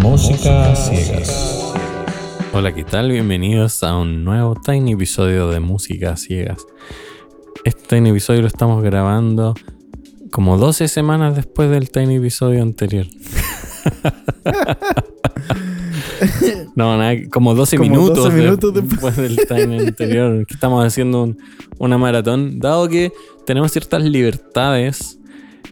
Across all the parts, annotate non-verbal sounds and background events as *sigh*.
Música ciegas. Hola, ¿qué tal? Bienvenidos a un nuevo Tiny episodio de Música Ciegas. Este Tiny episodio lo estamos grabando como 12 semanas después del Tiny episodio anterior. *laughs* no, nada, como 12 minutos, después del Tiny anterior. estamos haciendo una maratón, dado que tenemos ciertas libertades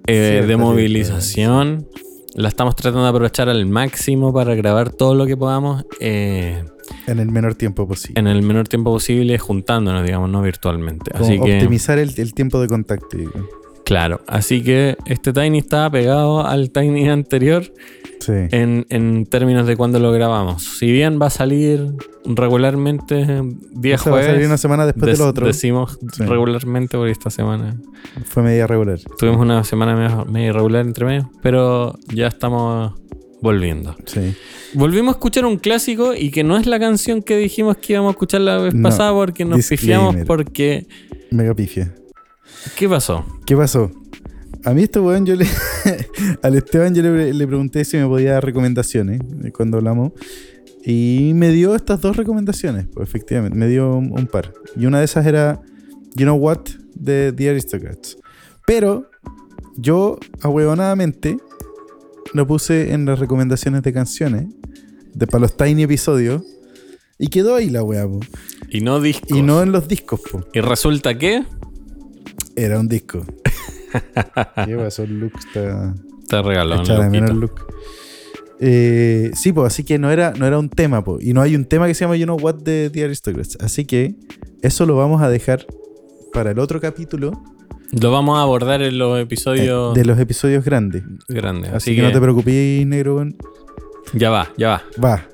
eh, de movilización la estamos tratando de aprovechar al máximo para grabar todo lo que podamos. Eh, en el menor tiempo posible. En el menor tiempo posible, juntándonos, digamos, no virtualmente. así optimizar el, el, tiempo de contacto. Claro, así que este Tiny está pegado al Tiny anterior en, términos de cuándo lo grabamos. Si bien va a salir regularmente día jueves. Va a salir una semana después del otro. Decimos regularmente porque esta semana. Fue media regular. Tuvimos una semana media, media irregular entre medio, pero ya estamos volviendo. Sí. Volvimos a escuchar un clásico y que no es la canción que dijimos que íbamos a escuchar la vez pasada porque nos pifiamos porque. Mega pifia. ¿Qué pasó? ¿Qué pasó? A mí esto, weón, yo le... *laughs* al Esteban yo le, pregunté si me podía dar recomendaciones eh, cuando hablamos. Y me dio estas dos recomendaciones, pues efectivamente, me dio un, par. Y una de esas era You Know What de The Aristocrats. Pero yo, ahuevonadamente, lo puse en las recomendaciones de canciones, de para los tiny episodios, y quedó ahí la weá, Y no discos. Y no en los discos, po. ¿Y resulta que? Era un disco. *laughs* ¿Qué pasó? Luke está. Te regaló eh, sí, pues así que no era, no era un tema, pues. Y no hay un tema que se llama You Know What de The Aristocrats. Así que eso lo vamos a dejar para el otro capítulo. Lo vamos a abordar en los episodios. de los episodios grandes. Grandes. Así, que, no te preocupes, negro. Ya va, ya va. Va,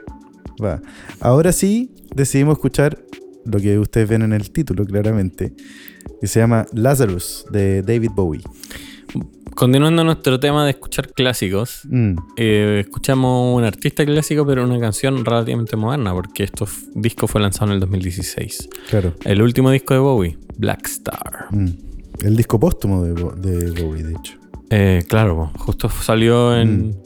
va. Ahora sí, decidimos escuchar lo que ustedes ven en el título, claramente que se llama Lazarus de David Bowie. Continuando nuestro tema de escuchar clásicos, mm. eh, escuchamos un artista clásico, pero una canción relativamente moderna, porque este disco fue lanzado en el 2016. Claro. El último disco de Bowie, Black Star. Mm. El disco póstumo de, Bowie, de hecho. Eh, claro, justo salió en. Mm.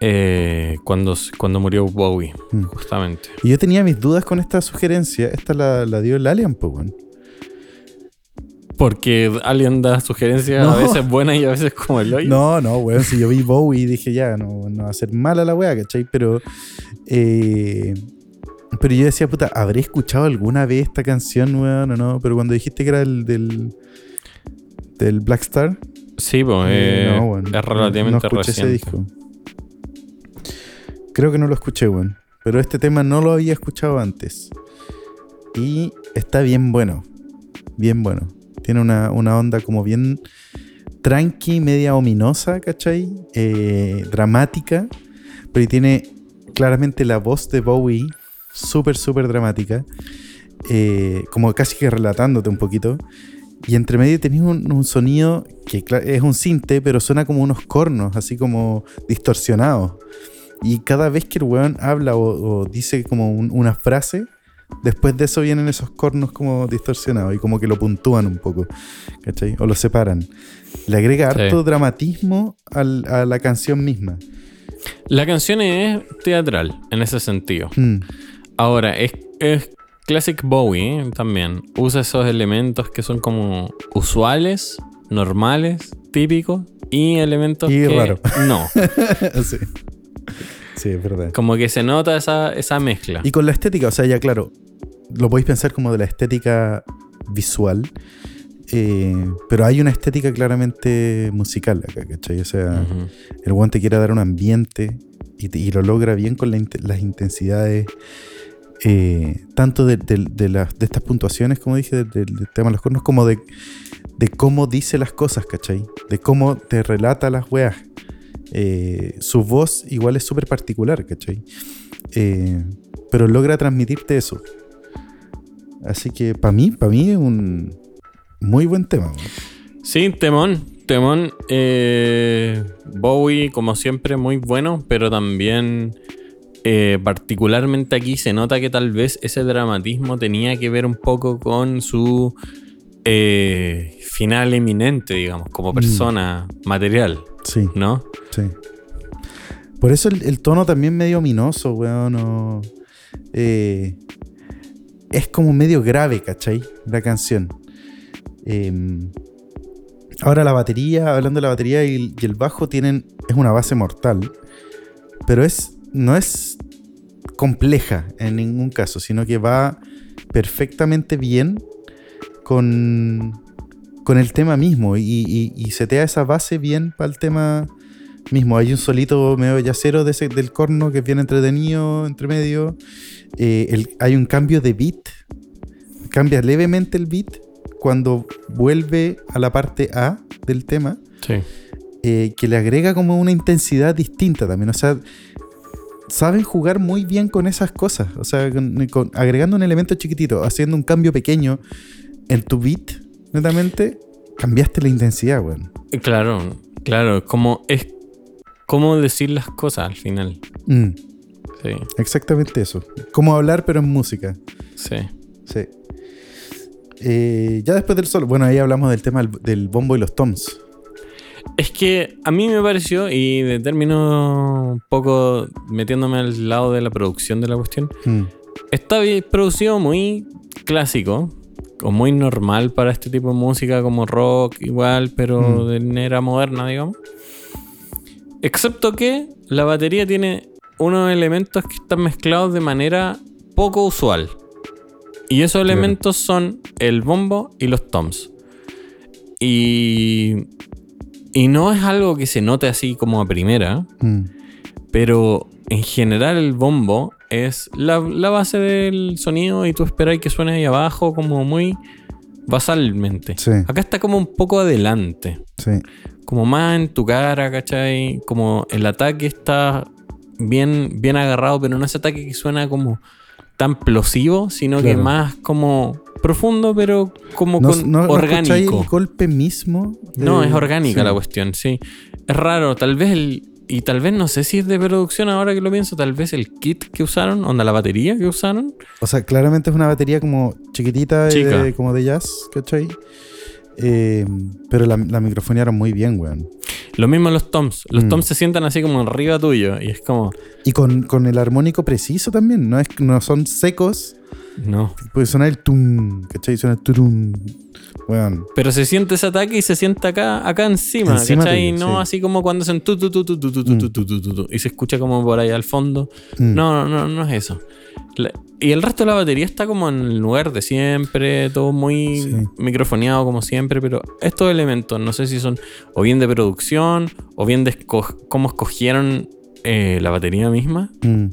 Eh, cuando, cuando murió Bowie, justamente. Y yo tenía mis dudas con esta sugerencia. Esta la, dio el Alien, pues, porque alguien da sugerencias a veces buenas y a veces como el hoyo. No, no, weón. Si yo vi Bowie dije ya, no, no va a ser mala la weá, ¿cachai? Pero. Eh, pero yo decía, puta, ¿habré escuchado alguna vez esta canción, weón, o no? Pero cuando dijiste que era el del. del Black Star. Sí, pues. Eh, no, bueno, es relativamente no escuché Ese disco. Creo que no lo escuché, weón. Pero este tema no lo había escuchado antes. Y está bien bueno. Bien bueno. Tiene una, onda como bien tranqui, media ominosa, ¿cachai? Eh, dramática, pero tiene claramente la voz de Bowie súper, súper dramática, eh, como casi que relatándote un poquito. Y entre medio tenés un, sonido que es un cinte, pero suena como unos cornos, así como distorsionados. Y cada vez que el weón habla o, dice como una frase, Después de eso vienen esos cornos como distorsionados y como que lo puntúan un poco, ¿cachai? O lo separan. Le agrega harto dramatismo a la canción misma. La canción es teatral en ese sentido. Mm. Ahora, es, es Classic Bowie ¿eh? también. Usa esos elementos que son como usuales, normales, típicos y elementos y que no. *laughs* sí. Sí, es verdad. Como que se nota esa, esa mezcla. Y con la estética, o sea, ya claro, lo podéis pensar como de la estética visual, eh, pero hay una estética claramente musical acá, ¿cachai? O sea, el guante quiere dar un ambiente y, lo logra bien con las intensidades, eh, tanto de, de, estas puntuaciones, como dije, del, tema de los cornos, como de, cómo dice las cosas, ¿cachai? De cómo te relata las weas. Eh, su voz igual es súper particular, ¿cachai? pero logra transmitirte eso. Así que para mí, para mí es un muy buen tema. Sí, temón, temón. Eh, Bowie, como siempre, muy bueno, pero también eh, particularmente aquí se nota que tal vez ese dramatismo tenía que ver un poco con su eh, final eminente, digamos, como mm. persona material. Sí. ¿No? Sí. Por eso el, tono también medio ominoso, weón. Eh, es como medio grave, ¿cachai? La canción. Em, ahora la batería, hablando de la batería y, el bajo, tienen. es una base mortal. Pero es. no es compleja en ningún caso, sino que va perfectamente bien con, con el tema mismo y, y, y setea esa base bien para el tema mismo. Hay un solito medio yacero de del corno que es bien entretenido entre medio. Eh, hay un cambio de beat. Cambia levemente el beat cuando vuelve a la parte A del tema. Sí. Eh, que le agrega como una intensidad distinta también. O sea, saben jugar muy bien con esas cosas. O sea, agregando un elemento chiquitito, haciendo un cambio pequeño en tu beat, netamente, cambiaste la intensidad, weón. Claro, claro. Como es cómo decir las cosas al final. Mm. Sí. Exactamente eso. Cómo hablar, pero en música. Sí. Sí. Eh, ya después del solo, bueno, ahí hablamos del tema del, bombo y los toms. Es que a mí me pareció, y de término un poco metiéndome al lado de la producción de la cuestión, mm. está producido muy clásico, o muy normal para este tipo de música, como rock igual, pero mm. de era moderna, digamos. Excepto que la batería tiene unos elementos que están mezclados de manera poco usual. Y esos elementos son el bombo y los toms. Y, y no es algo que se note así como a primera, mm. pero en general el bombo es la, base del sonido y tú esperas que suene ahí abajo como muy basalmente. Acá está como un poco adelante. Sí como más en tu cara, ¿cachai? Como el ataque está bien, bien agarrado, pero no es ataque que suena como tan plosivo, sino que más como profundo, pero como con orgánico. ¿No el golpe mismo? No, es orgánica la cuestión, sí. Es raro, tal vez el. Y tal vez no sé si es de producción ahora que lo pienso, tal vez el kit que usaron, onda la batería que usaron. O sea, claramente es una batería como chiquitita, como de jazz, ¿cachai? Eh, pero la, la microfonearon muy bien, weón. Lo mismo los toms. Los mm. toms se sientan así como arriba tuyo y es como... Y con, el armónico preciso también, no, es, no son secos. No. Puede sonar el tum, ¿cachai? Suena el turum. Weón. Pero se siente ese ataque y se siente acá, acá encima, ¿cachai? no así como cuando hacen tu, tu, tu, tu, tu, tu, tu, tu, tu, tu, y se escucha como por ahí al fondo. No, no, no es eso y el resto de la batería está como en el lugar de siempre, todo muy microfoneado como siempre, pero estos elementos no sé si son o bien de producción o bien de cómo escogieron eh, la batería misma. Mm.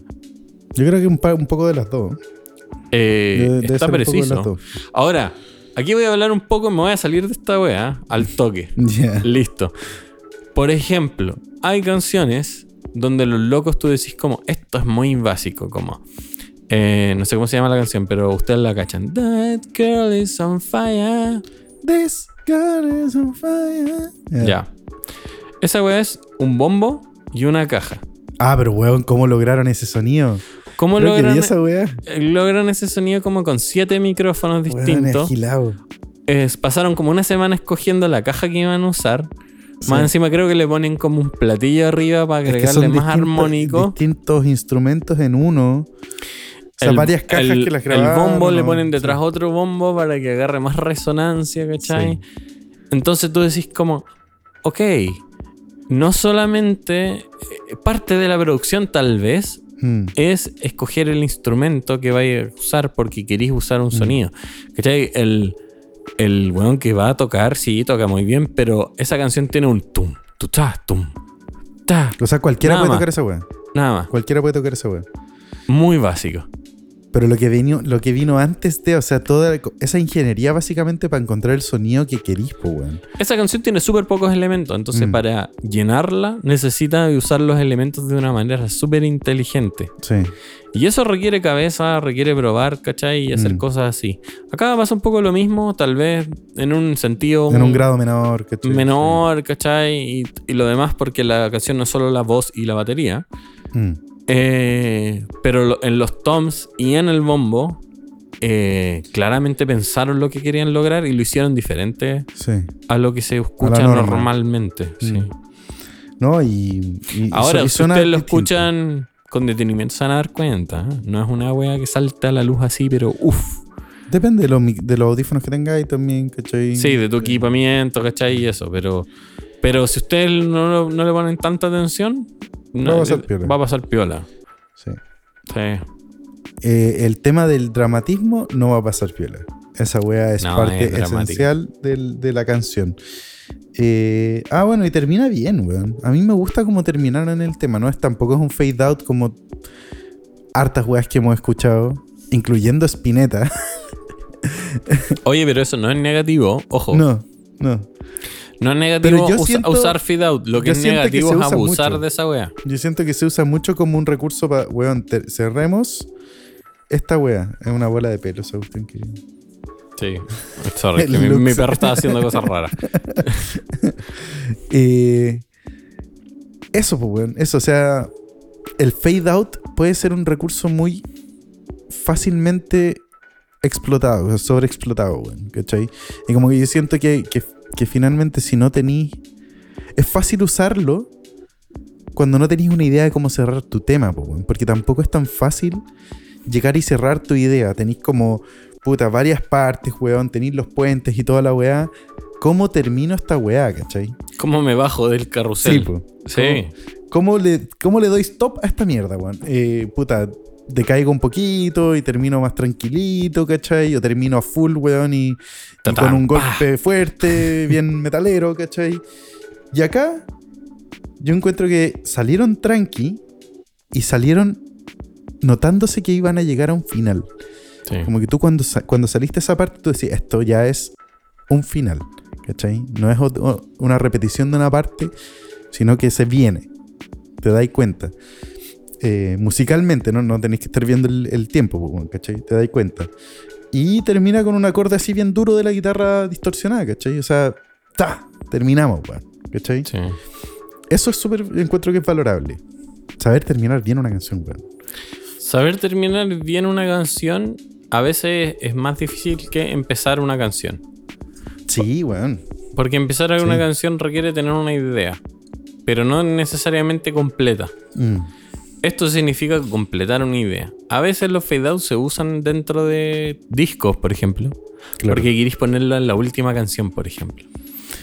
Yo creo que un, un, poco de las dos. Eh, está preciso. Ahora, aquí voy a hablar un poco, me voy a salir de esta wea al toque. *laughs* Listo. Por ejemplo, hay canciones donde los locos tú decís como, esto es muy básico, como... Eh, no sé cómo se llama la canción, pero ustedes la cachan. That girl is on fire. This girl is on fire. Ya. Esa weá es un bombo y una caja. Ah, pero weón, ¿cómo lograron ese sonido? ¿Cómo logran, esa weá? Eh, logran ese sonido como con siete micrófonos distintos. Es, pasaron como una semana escogiendo la caja que iban a usar. Más encima creo que le ponen como un platillo arriba para agregarle más armónico. Distintos instrumentos en uno. Sea, varias cajas que las grabaron. El bombo le ponen detrás otro bombo para que agarre más resonancia, ¿cachai? Entonces tú decís como, ok, no solamente eh, parte de la producción tal vez hmm. es escoger el instrumento que vais a usar porque queréis usar un hmm. sonido. ¿Cachai? El, el weón que va a tocar, sí, toca muy bien, pero esa canción tiene un tum, tu ta, tum, ta. O sea, cualquiera puede tocar esa weón. Nada más. Cualquiera puede tocar esa weón. Muy básico. Pero lo que vino, lo que vino antes de, o sea, toda esa ingeniería básicamente para encontrar el sonido que querís, pues, weón. Esa canción tiene súper pocos elementos, entonces mm. para llenarla necesita usar los elementos de una manera súper inteligente. Sí. Y eso requiere cabeza, requiere probar, ¿cachai? Y hacer mm. cosas así. Acá pasa un poco lo mismo, tal vez en un sentido... En un, grado menor, ¿cachai? Menor, ¿cachai? Y, lo demás porque la canción no es solo la voz y la batería. Mm. Eh, pero en los toms y en el bombo, eh, claramente pensaron lo que querían lograr y lo hicieron diferente a lo que se escucha normalmente. Mm. No, y, Ahora, si ustedes lo escuchan con detenimiento, se van a dar cuenta. ¿eh? No es una wea que salta a la luz así, pero uff. Depende de los, de los audífonos que tengáis también, ¿cachai? Sí, de tu equipamiento, ¿cachai? Y eso, pero, pero si ustedes no, le ponen tanta atención, no, va, a pasar piola. va a pasar piola. Sí. Sí. Eh, el tema del dramatismo no va a pasar piola. Esa wea es parte esencial de la canción. Eh, ah, bueno, y termina bien, weón. A mí me gusta cómo terminaron el tema, ¿no? Es tampoco es un fade out como hartas weas que hemos escuchado, incluyendo Spinetta. *laughs* Oye, pero eso no es negativo, ojo. No, no. No es negativo usar fade out. Lo que es negativo es abusar de esa wea. Yo siento que se usa mucho como un recurso para, weón, cerremos esta wea. Es una bola de pelo, Agustín, querido. Sí, *laughs* sorry, mi, perro estaba haciendo cosas raras. *laughs* Eh, eso, pues, weón. Eso, o sea, el fade out puede ser un recurso muy fácilmente explotado, sobreexplotado, weón. ¿Cachai? Y como que yo siento que, finalmente si no tenéis... Es fácil usarlo cuando no tenéis una idea de cómo cerrar tu tema, weón. Porque tampoco es tan fácil llegar y cerrar tu idea. Tenéis como puta, varias partes, weón, tenéis los puentes y toda la weá. ¿Cómo termino esta weá, cachai? ¿Cómo me bajo del carrusel? Sí, sí. ¿Cómo, le, ¿Cómo le doy stop a esta mierda, weón? Eh, puta, decaigo un poquito y termino más tranquilito, ¿cachai? O termino a full, weón, y, con un golpe fuerte, bien *laughs* metalero, ¿cachai? Y acá yo encuentro que salieron tranqui y salieron notándose que iban a llegar a un final. Como que tú cuando, cuando saliste esa parte, tú decías, esto ya es un final, ¿cachai? No es una repetición de una parte, sino que se viene. Te dais cuenta. Eh, musicalmente, ¿no? No tenéis que estar viendo el, tiempo, ¿cachai? Te dais cuenta. Y termina con un acorde así bien duro de la guitarra distorsionada, ¿cachai? O sea, ¡ta! Terminamos, ¿cachai? Sí. Eso es súper, encuentro que es valorable. Saber terminar bien una canción, weón. Saber terminar bien una canción a veces es más difícil que empezar una canción. Sí, weón. Porque empezar una canción requiere tener una idea, pero no necesariamente completa. Mm. Esto significa completar una idea. A veces los fade outs se usan dentro de discos, por ejemplo. Porque queréis ponerlo en la última canción, por ejemplo.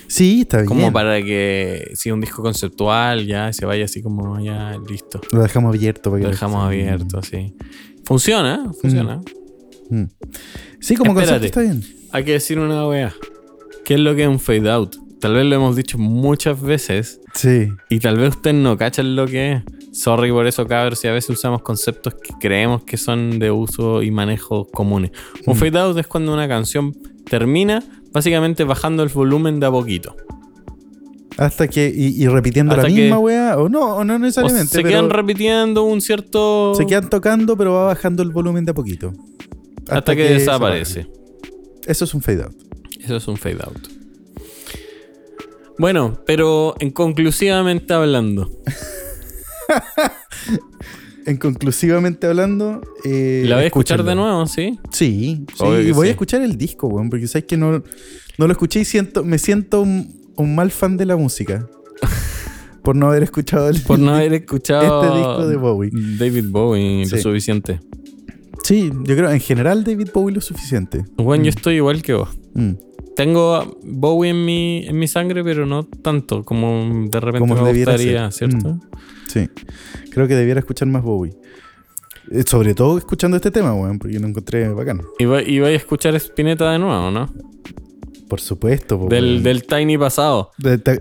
Sí, está bien. Como para que si un disco conceptual ya se vaya así como ya listo. Lo dejamos abierto. Para que Lo dejamos abierto, sí. Funciona, funciona. Mm. Mm. Sí, como concepto está bien. Hay que decir una wea. ¿Qué es lo que es un fade out? Tal vez lo hemos dicho muchas veces. Sí. Y tal vez ustedes no cachan lo que es. Sorry por eso, cabros, si a veces usamos conceptos que creemos que son de uso y manejo comunes. Un mm. fade out es cuando una canción termina básicamente bajando el volumen de a poquito. Hasta que. Y, repitiendo la misma wea. O no, o no necesariamente. se quedan repitiendo un cierto. Se quedan tocando, pero va bajando el volumen de a poquito. Hasta, que, desaparece. Eso es un fade out. Eso es un fade out. Bueno, pero en conclusivamente hablando. *laughs* en conclusivamente hablando. Eh, ¿La voy a escuchar de nuevo, sí? Sí, sí y voy a escuchar el disco, weón, porque sabes que no, no lo escuché y siento, me siento un, mal fan de la música. *laughs* por no haber escuchado el, Por no haber escuchado este disco de Bowie. David Bowie, lo suficiente. Sí, yo creo en general David Bowie lo suficiente. Bueno, yo mm. estoy igual que vos. Mm. Tengo Bowie en mi, en mi sangre, pero no tanto como de repente como me gustaría, ¿cierto? Mm. Sí. Creo que debiera escuchar más Bowie. Eh, sobre todo escuchando este tema, weón, porque lo encontré bacán. Y va, y a escuchar Spinetta de nuevo, ¿no? Por supuesto. del, del, Tiny pasado.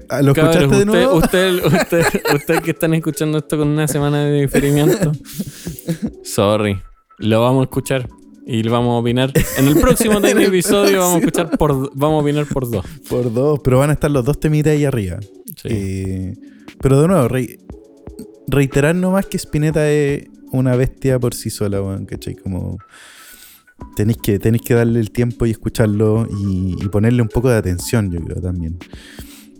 Ah, ¿Lo escuchaste de nuevo? Usted, *laughs* usted, usted que están escuchando esto con una semana de diferimiento. *laughs* Sorry. Lo vamos a escuchar y lo vamos a opinar. En el próximo *laughs* episodio vamos a escuchar por vamos a opinar por dos. Por dos, pero van a estar los dos temitas ahí arriba. Sí. Eh, pero de nuevo, reiterar nomás que Spinetta es una bestia por sí sola, weón, ¿cachai? Como tenéis que, tenéis que darle el tiempo y escucharlo y, ponerle un poco de atención, yo creo también.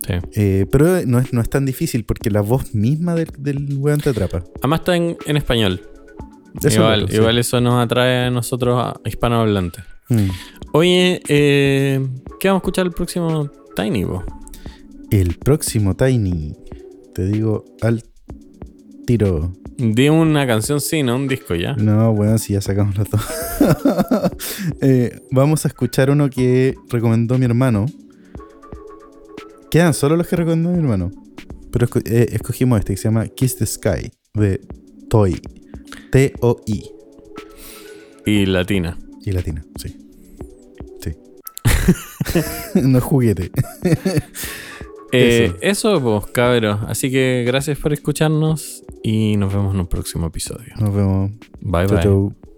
Sí. Eh, pero no es, no es tan difícil porque la voz misma del, del weón te atrapa. Además está en, en español. Igual, eso nos atrae a nosotros a hispanohablantes. Mm. Oye, eh, ¿qué vamos a escuchar el próximo Tiny, El próximo Tiny, te digo al tiro. Di una canción, sí, no un disco ya. No, bueno, sí, ya sacamos los dos. *laughs* Eh, vamos a escuchar uno que recomendó mi hermano. Quedan solo los que recomendó mi hermano. Pero eh, escogimos este que se llama Kiss the Sky de Toy. T-O-I. Y latina. Y latina, sí. Sí. *laughs* no es juguete. *laughs* Eh, eso. pues, cabros. Así que gracias por escucharnos y nos vemos en un próximo episodio. Nos vemos. Bye, bye.